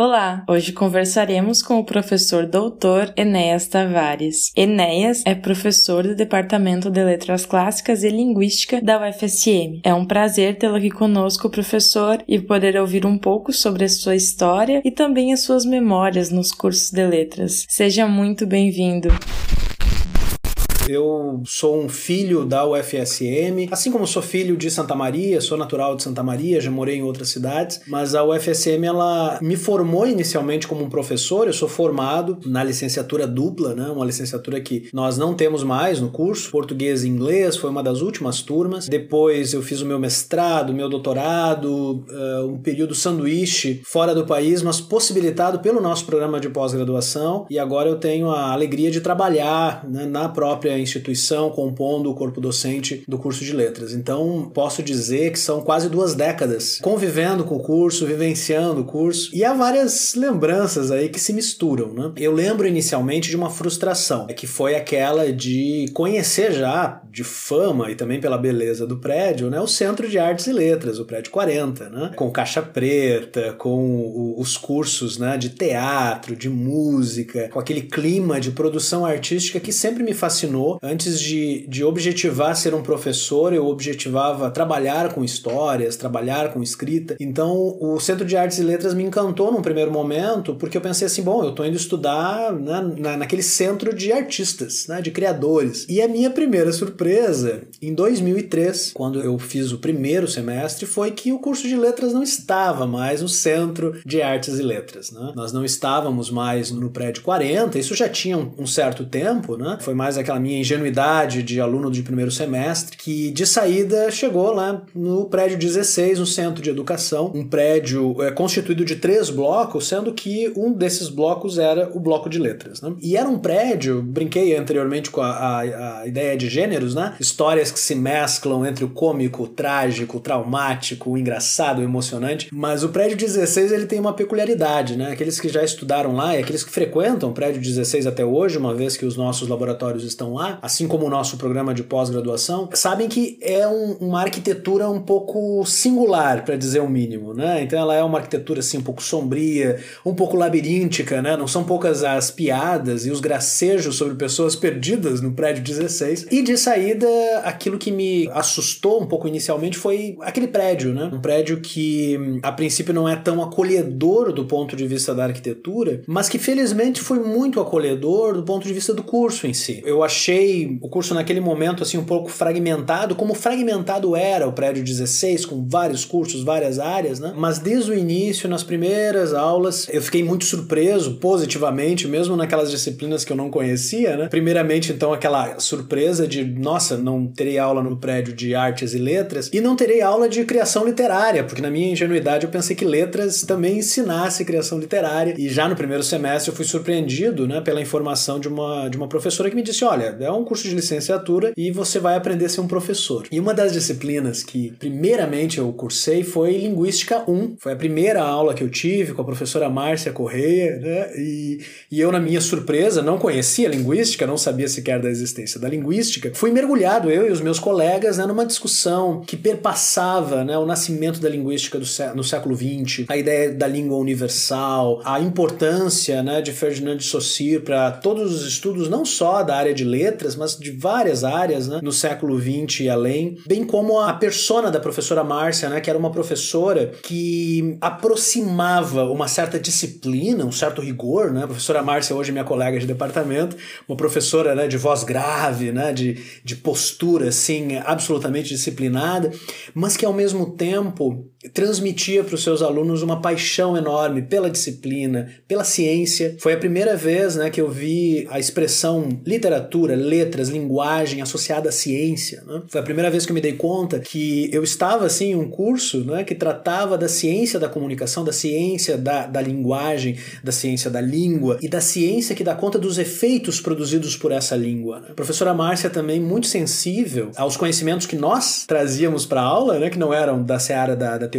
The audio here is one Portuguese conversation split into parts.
Olá! Hoje conversaremos com o professor doutor Enéas Tavares. Enéas é professor do Departamento de Letras Clássicas e Linguística da UFSM. É um prazer tê-lo aqui conosco, professor, e poder ouvir um pouco sobre a sua história e também as suas memórias nos cursos de letras. Seja muito bem-vindo! Eu sou um filho da UFSM, assim como sou filho de Santa Maria, sou natural de Santa Maria, já morei em outras cidades, mas a UFSM ela me formou inicialmente como um professor. Eu sou formado na licenciatura dupla, né? Uma licenciatura que nós não temos mais no curso, português e inglês, foi uma das últimas turmas. Depois eu fiz o meu mestrado, meu doutorado, uh, um período sanduíche fora do país, mas possibilitado pelo nosso programa de pós-graduação. E agora eu tenho a alegria de trabalhar né, na própria instituição compondo o corpo docente do curso de letras. Então, posso dizer que são quase duas décadas convivendo com o curso, vivenciando o curso, e há várias lembranças aí que se misturam, né? Eu lembro inicialmente de uma frustração, que foi aquela de conhecer já de fama e também pela beleza do prédio, né, o Centro de Artes e Letras, o prédio 40, né, com caixa preta, com os cursos, né, de teatro, de música, com aquele clima de produção artística que sempre me fascinou Antes de, de objetivar ser um professor, eu objetivava trabalhar com histórias, trabalhar com escrita. Então, o Centro de Artes e Letras me encantou num primeiro momento, porque eu pensei assim: bom, eu estou indo estudar né, na, naquele centro de artistas, né, de criadores. E a minha primeira surpresa, em 2003, quando eu fiz o primeiro semestre, foi que o curso de letras não estava mais no Centro de Artes e Letras. Né? Nós não estávamos mais no prédio 40, isso já tinha um, um certo tempo, né? Foi mais aquela minha ingenuidade de aluno de primeiro semestre, que de saída chegou lá no prédio 16, no centro de educação, um prédio é, constituído de três blocos, sendo que um desses blocos era o bloco de letras. Né? E era um prédio, brinquei anteriormente com a, a, a, ideia de gêneros, né? Histórias que se mesclam entre o cômico, o trágico, o traumático, o engraçado, o emocionante. Mas o prédio 16 ele tem uma peculiaridade, né? Aqueles que já estudaram lá e aqueles que frequentam o prédio 16 até hoje, uma vez que os nossos laboratórios estão lá, assim como o nosso programa de pós-graduação, sabem que é um, uma arquitetura um pouco singular, para dizer o mínimo, né? Então ela é uma arquitetura assim um pouco sombria, um pouco labiríntica, né? Não são poucas as piadas e os gracejos sobre pessoas perdidas no prédio 16. E de saída, aquilo que me assustou um pouco inicialmente foi aquele prédio, né? Um prédio que a princípio não é tão acolhedor do ponto de vista da arquitetura, mas que felizmente foi muito acolhedor do ponto de vista do curso em si. Eu achei achei o curso naquele momento assim um pouco fragmentado, como fragmentado era o prédio 16, com vários cursos, várias áreas, né? Mas desde o início, nas primeiras aulas, eu fiquei muito surpreso positivamente, mesmo naquelas disciplinas que eu não conhecia, né? Primeiramente, então, aquela surpresa de, nossa, não terei aula no prédio de artes e letras e não terei aula de criação literária, porque na minha ingenuidade eu pensei que letras também ensinasse criação literária. E já no primeiro semestre eu fui surpreendido, né, pela informação de uma, de uma professora que me disse: olha, é um curso de licenciatura e você vai aprender a ser um professor. E uma das disciplinas que primeiramente eu cursei foi Linguística 1. Foi a primeira aula que eu tive com a professora Márcia Correia, né? E, e eu, na minha surpresa, não conhecia linguística, não sabia sequer da existência da linguística. Fui mergulhado, eu e os meus colegas, né, numa discussão que perpassava né, o nascimento da linguística do sé no século XX, a ideia da língua universal, a importância né, de Ferdinand de Saussure para todos os estudos, não só da área de letras, letras, mas de várias áreas, né, no século XX e além, bem como a persona da professora Márcia, né, que era uma professora que aproximava uma certa disciplina, um certo rigor, né, a professora Márcia hoje minha colega de departamento, uma professora, né, de voz grave, né, de, de postura, assim, absolutamente disciplinada, mas que ao mesmo tempo transmitia para os seus alunos uma paixão enorme pela disciplina, pela ciência. Foi a primeira vez né, que eu vi a expressão literatura, letras, linguagem associada à ciência. Né? Foi a primeira vez que eu me dei conta que eu estava assim em um curso né, que tratava da ciência da comunicação, da ciência da, da linguagem, da ciência da língua e da ciência que dá conta dos efeitos produzidos por essa língua. Né? A professora Márcia também muito sensível aos conhecimentos que nós trazíamos para a aula, né, que não eram da seara da, da teoria,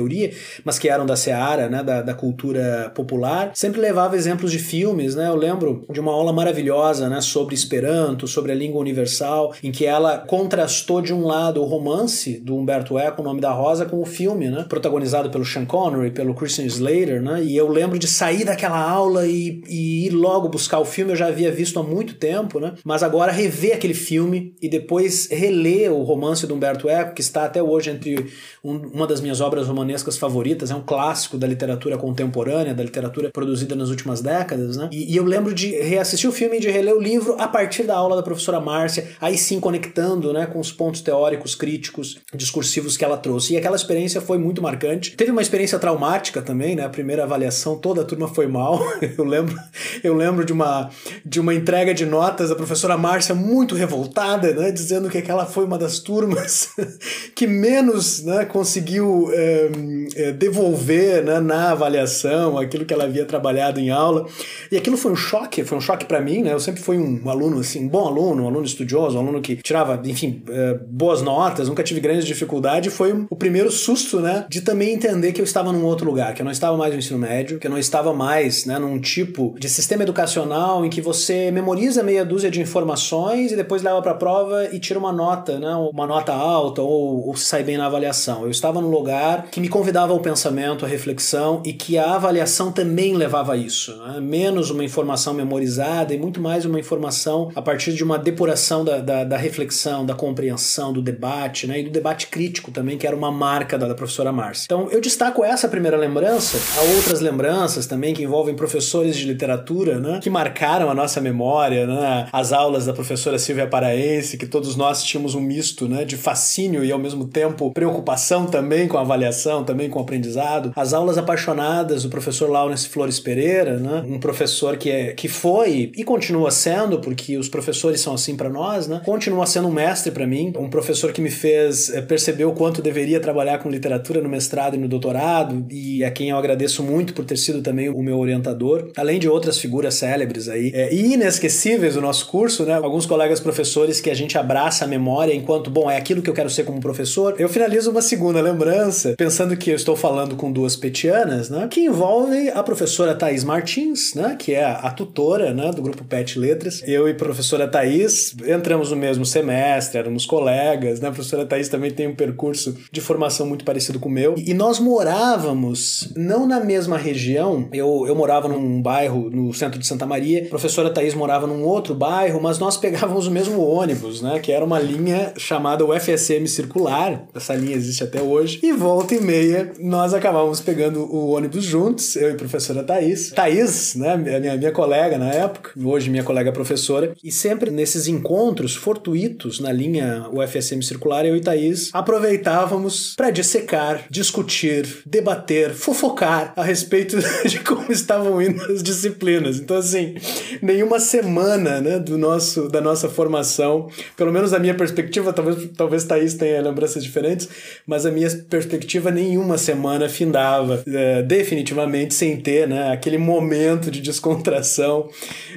mas que eram da seara, né, da, da cultura popular, sempre levava exemplos de filmes, né? Eu lembro de uma aula maravilhosa, né, sobre Esperanto, sobre a língua universal, em que ela contrastou de um lado o romance do Humberto Eco, O Nome da Rosa, com o filme, né, protagonizado pelo Sean Connery, pelo Christian Slater, né? E eu lembro de sair daquela aula e, e ir logo buscar o filme, eu já havia visto há muito tempo, né? Mas agora rever aquele filme e depois reler o romance do Humberto Eco, que está até hoje entre um, uma das minhas obras romanescas favoritas, é um clássico da literatura contemporânea, da literatura produzida nas últimas décadas, né? E, e eu lembro de reassistir o filme e de reler o livro a partir da aula da professora Márcia, aí sim conectando, né, com os pontos teóricos, críticos, discursivos que ela trouxe. E aquela experiência foi muito marcante. Teve uma experiência traumática também, né? A primeira avaliação, toda a turma foi mal. Eu lembro, eu lembro de uma de uma entrega de notas da professora Márcia muito revoltada, né, dizendo que aquela foi uma das turmas que menos, né, conseguiu é, é, devolver né, na avaliação aquilo que ela havia trabalhado em aula. E aquilo foi um choque, foi um choque para mim, né? Eu sempre fui um aluno assim, um bom aluno, um aluno estudioso, um aluno que tirava, enfim, é, boas notas, nunca tive grandes dificuldades. Foi o primeiro susto, né, de também entender que eu estava num outro lugar, que eu não estava mais no ensino médio, que eu não estava mais, né, num tipo de sistema educacional em que você memoriza meia dúzia de informações e depois leva para a prova e tira uma nota, né, uma nota alta ou, ou sai bem na avaliação. Eu estava num lugar que me convidava ao pensamento, à reflexão e que a avaliação também levava a isso. Né? Menos uma informação memorizada e muito mais uma informação a partir de uma depuração da, da, da reflexão, da compreensão, do debate né? e do debate crítico também, que era uma marca da, da professora Márcia. Então eu destaco essa primeira lembrança, há outras lembranças também que envolvem professores de literatura né? que marcaram a nossa memória, né? as aulas da professora Silvia Paraense, que todos nós tínhamos um misto né? de fascínio e ao mesmo tempo preocupação também com a avaliação, também com o aprendizado. As aulas apaixonadas do professor Laurence Flores Pereira, né? um professor que, é, que foi e continua sendo, porque os professores são assim para nós, né? continua sendo um mestre para mim, um professor que me fez é, perceber o quanto deveria trabalhar com literatura no mestrado e no doutorado, e a quem eu agradeço muito por ter sido também o meu orientador, além de outras figuras célebres aí, é, e inesquecíveis do nosso curso, né? alguns colegas professores que a gente abraça a memória enquanto, bom, é aquilo que eu quero ser como professor. Eu finalizo uma segunda lembrança, pensando que eu estou falando com duas petianas, né, que envolve a professora Thais Martins, né, que é a, tutora, né, do grupo PET Letras. Eu e a professora Thais entramos no mesmo semestre, éramos colegas, né, a professora Thais também tem um percurso de formação muito parecido com o meu, e nós morávamos não na mesma região, eu, eu morava num bairro no centro de Santa Maria, a professora Thais morava num outro bairro, mas nós pegávamos o mesmo ônibus, né, que era uma linha chamada UFSM Circular, essa linha existe até hoje, e volta e meia nós acabávamos pegando o ônibus juntos, eu e a professora Thaís. Thaís, né, minha, minha colega na época, hoje minha colega professora, e sempre nesses encontros fortuitos na linha UFSM circular, eu e Thaís aproveitávamos para dissecar, discutir, debater, fofocar a respeito de como estavam indo as disciplinas. Então, assim, nenhuma semana né, do nosso, da nossa formação, pelo menos da minha perspectiva, talvez, talvez Thaís tenha lembranças diferentes, mas a minha perspectiva, nenhuma semana findava é, definitivamente sem ter né, aquele momento de descontração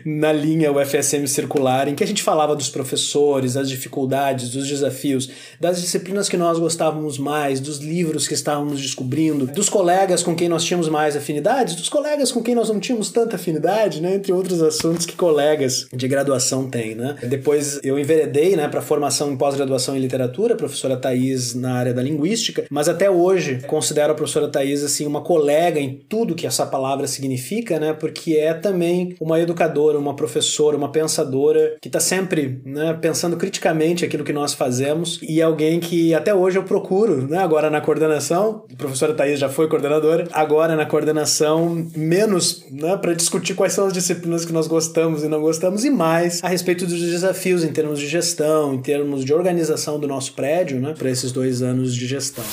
na linha UFSM circular, em que a gente falava dos professores, das dificuldades, dos desafios, das disciplinas que nós gostávamos mais, dos livros que estávamos descobrindo, dos colegas com quem nós tínhamos mais afinidades, dos colegas com quem nós não tínhamos tanta afinidade, né, entre outros assuntos que colegas de graduação têm. Né. Depois eu enveredei né, para formação em pós-graduação em literatura, professora Thais na área da linguística, mas até hoje considero a professora Thais assim uma colega em tudo que essa palavra significa, né? Porque é também uma educadora, uma professora, uma pensadora que está sempre, né, pensando criticamente aquilo que nós fazemos e alguém que até hoje eu procuro, né? Agora na coordenação, a professora Thais já foi coordenadora, agora na coordenação menos, né, para discutir quais são as disciplinas que nós gostamos e não gostamos e mais a respeito dos desafios em termos de gestão, em termos de organização do nosso prédio, né, para esses dois anos de gestão.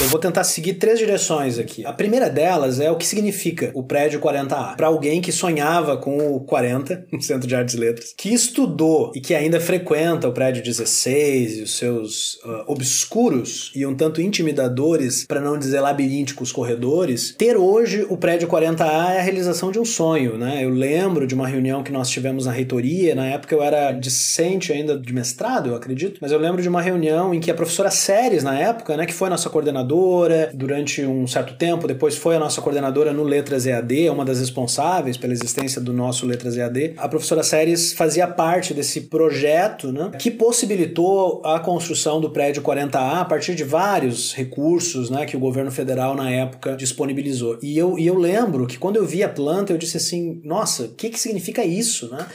Eu vou tentar seguir três direções aqui. A primeira delas é o que significa o prédio 40A. Para alguém que sonhava com o 40, no Centro de Artes e Letras, que estudou e que ainda frequenta o prédio 16 e os seus uh, obscuros e um tanto intimidadores, para não dizer labirínticos corredores, ter hoje o prédio 40A é a realização de um sonho, né? Eu lembro de uma reunião que nós tivemos na reitoria, na época eu era discente ainda de mestrado, eu acredito, mas eu lembro de uma reunião em que a professora Séries, na época, né, que foi nossa coordenadora coordenadora durante um certo tempo, depois foi a nossa coordenadora no Letras EAD, uma das responsáveis pela existência do nosso Letras EAD. A professora Séries fazia parte desse projeto, né, que possibilitou a construção do prédio 40A a partir de vários recursos, né, que o governo federal na época disponibilizou. E eu, e eu lembro que quando eu vi a planta, eu disse assim, nossa, o que, que significa isso, né?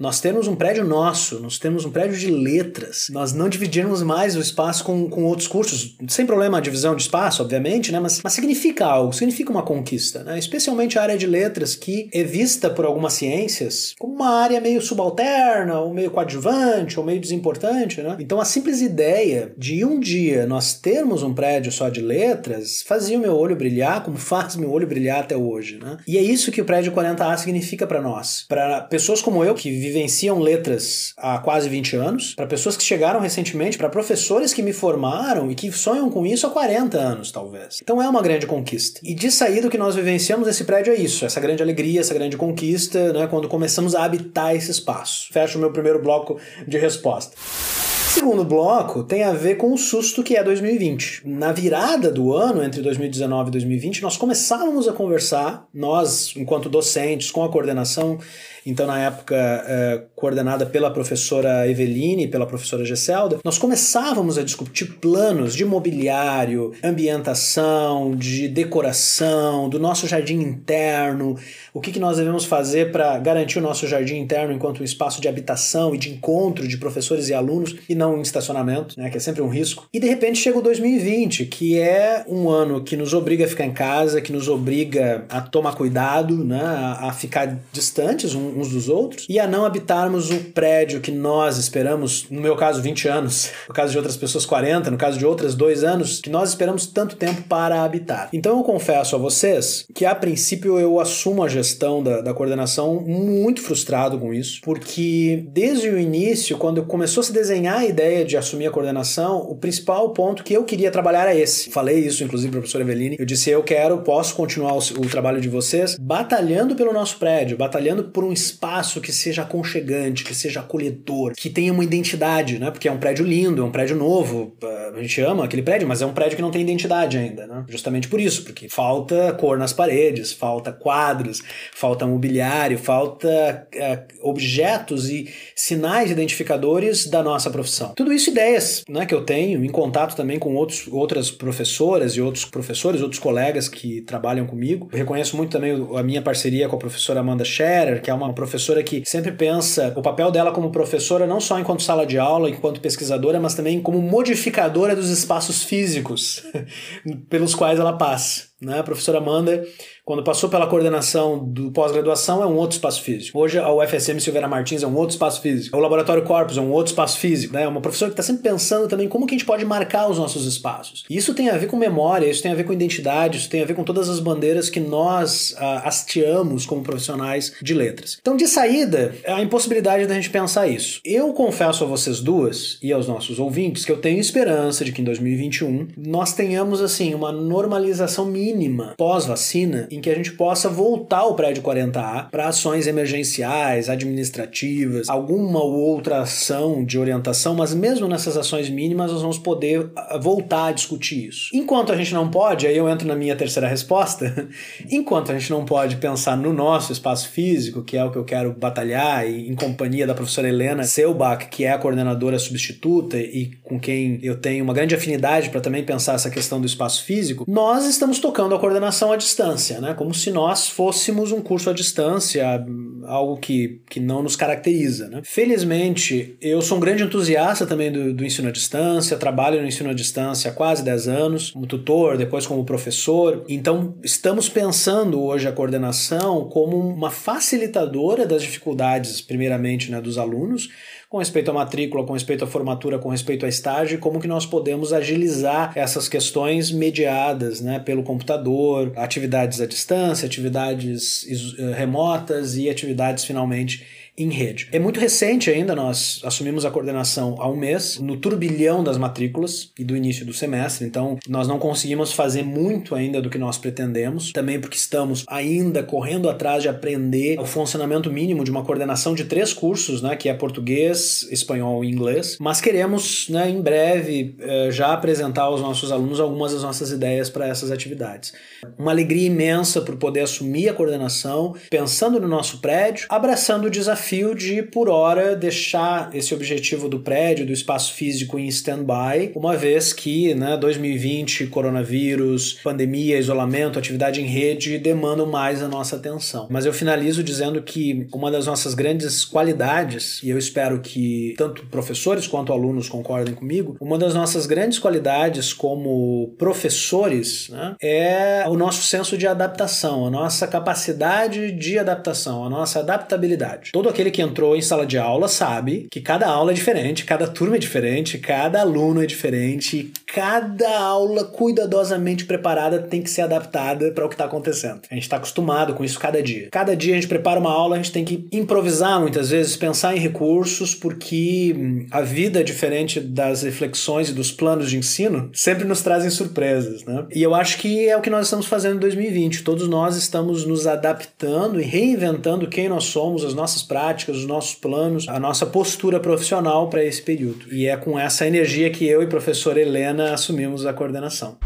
Nós temos um prédio nosso, nós temos um prédio de letras. Nós não dividimos mais o espaço com, com outros cursos. Sem problema a divisão de espaço, obviamente, né? Mas, mas significa algo, significa uma conquista, né? Especialmente a área de letras, que é vista por algumas ciências como uma área meio subalterna, ou meio coadjuvante, ou meio desimportante, né? Então a simples ideia de um dia nós termos um prédio só de letras fazia o meu olho brilhar, como faz meu olho brilhar até hoje, né? E é isso que o prédio 40A significa para nós. Para pessoas como eu, que vivenciam letras há quase 20 anos, para pessoas que chegaram recentemente, para professores que me formaram e que sonham com isso há 40 anos, talvez. Então é uma grande conquista. E de saída o que nós vivenciamos nesse prédio é isso, essa grande alegria, essa grande conquista, né, quando começamos a habitar esse espaço. Fecho o meu primeiro bloco de resposta. Segundo bloco tem a ver com o susto que é 2020. Na virada do ano, entre 2019 e 2020, nós começávamos a conversar, nós, enquanto docentes, com a coordenação, então na época é, coordenada pela professora Eveline e pela professora Gesselda, nós começávamos a discutir planos de mobiliário, ambientação, de decoração, do nosso jardim interno, o que, que nós devemos fazer para garantir o nosso jardim interno enquanto um espaço de habitação e de encontro de professores e alunos e não em estacionamento, né, que é sempre um risco. E de repente chega o 2020, que é um ano que nos obriga a ficar em casa, que nos obriga a tomar cuidado, né, a, ficar distantes uns dos outros e a não habitarmos o prédio que nós esperamos, no meu caso 20 anos, no caso de outras pessoas 40, no caso de outras dois anos, que nós esperamos tanto tempo para habitar. Então eu confesso a vocês que a princípio eu assumo a gestão da, da coordenação muito frustrado com isso, porque desde o início, quando começou a se desenhar ideia de assumir a coordenação, o principal ponto que eu queria trabalhar era esse. Falei isso, inclusive, para a professora Eveline. Eu disse: eu quero, posso continuar o, o trabalho de vocês batalhando pelo nosso prédio, batalhando por um espaço que seja aconchegante, que seja acolhedor, que tenha uma identidade, né? Porque é um prédio lindo, é um prédio novo. A gente ama aquele prédio, mas é um prédio que não tem identidade ainda, né? Justamente por isso, porque falta cor nas paredes, falta quadros, falta mobiliário, falta é, objetos e sinais identificadores da nossa profissão. Tudo isso ideias né, que eu tenho, em contato também com outros, outras professoras e outros professores, outros colegas que trabalham comigo. Eu reconheço muito também a minha parceria com a professora Amanda Scherer, que é uma professora que sempre pensa o papel dela como professora não só enquanto sala de aula, enquanto pesquisadora, mas também como modificadora dos espaços físicos pelos quais ela passa. Né? A professora Amanda quando passou pela coordenação do pós-graduação, é um outro espaço físico. Hoje, a UFSM Silveira Martins é um outro espaço físico. O Laboratório Corpus é um outro espaço físico. Né? É uma professora que está sempre pensando também como que a gente pode marcar os nossos espaços. E isso tem a ver com memória, isso tem a ver com identidade, isso tem a ver com todas as bandeiras que nós ah, hasteamos como profissionais de letras. Então, de saída, a impossibilidade da gente pensar isso. Eu confesso a vocês duas e aos nossos ouvintes que eu tenho esperança de que em 2021 nós tenhamos, assim, uma normalização mínima pós-vacina em que a gente possa voltar ao prédio 40A para ações emergenciais, administrativas, alguma ou outra ação de orientação, mas mesmo nessas ações mínimas nós vamos poder ah, voltar a discutir isso. Enquanto a gente não pode, aí eu entro na minha terceira resposta, enquanto a gente não pode pensar no nosso espaço físico, que é o que eu quero batalhar, e em companhia da professora Helena Selbach, que é a coordenadora substituta e com quem eu tenho uma grande afinidade para também pensar essa questão do espaço físico, nós estamos tocando a coordenação à distância né? Como se nós fôssemos um curso à distância, algo que, que não nos caracteriza, né? Felizmente, eu sou um grande entusiasta também do, do ensino à distância, trabalho no ensino à distância há quase 10 anos, como tutor, depois como professor. Então, estamos pensando hoje a coordenação como uma facilitadora das dificuldades, primeiramente, né, dos alunos, com respeito à matrícula, com respeito à formatura, com respeito a estágio, como que nós podemos agilizar essas questões mediadas né, pelo computador, atividades à distância, atividades eh, remotas e atividades finalmente em rede. É muito recente ainda, nós assumimos a coordenação há um mês, no turbilhão das matrículas e do início do semestre, então nós não conseguimos fazer muito ainda do que nós pretendemos, também porque estamos ainda correndo atrás de aprender o funcionamento mínimo de uma coordenação de três cursos, né, que é português, espanhol e inglês, mas queremos, né, em breve, eh, já apresentar aos nossos alunos algumas das nossas ideias para essas atividades. Uma alegria imensa por poder assumir a coordenação, pensando no nosso prédio, abraçando o desafio de, por hora, deixar esse objetivo do prédio, do espaço físico em stand-by, uma vez que né, 2020, coronavírus, pandemia, isolamento, atividade em rede demandam mais a nossa atenção. Mas eu finalizo dizendo que uma das nossas grandes qualidades, e eu espero que tanto professores quanto alunos concordem comigo, uma das nossas grandes qualidades como professores né, é o nosso senso de adaptação, a nossa capacidade de adaptação, a nossa adaptabilidade. Todo aquele que entrou em sala de aula sabe que cada aula é diferente, cada turma é diferente, cada aluno é diferente, cada aula cuidadosamente preparada tem que ser adaptada para o que está acontecendo. A gente está acostumado com isso cada dia. Cada dia a gente prepara uma aula, a gente tem que improvisar muitas vezes, pensar em recursos, porque hum, a vida, diferente das reflexões e dos planos de ensino, sempre nos trazem surpresas, né? E eu acho que é o que nós estamos fazendo em 2020. Todos nós estamos nos adaptando e reinventando quem nós somos, as nossas práticas, os nossos planos, a nossa postura profissional para esse período. E é com essa energia que eu e professora Helena assumimos a coordenação.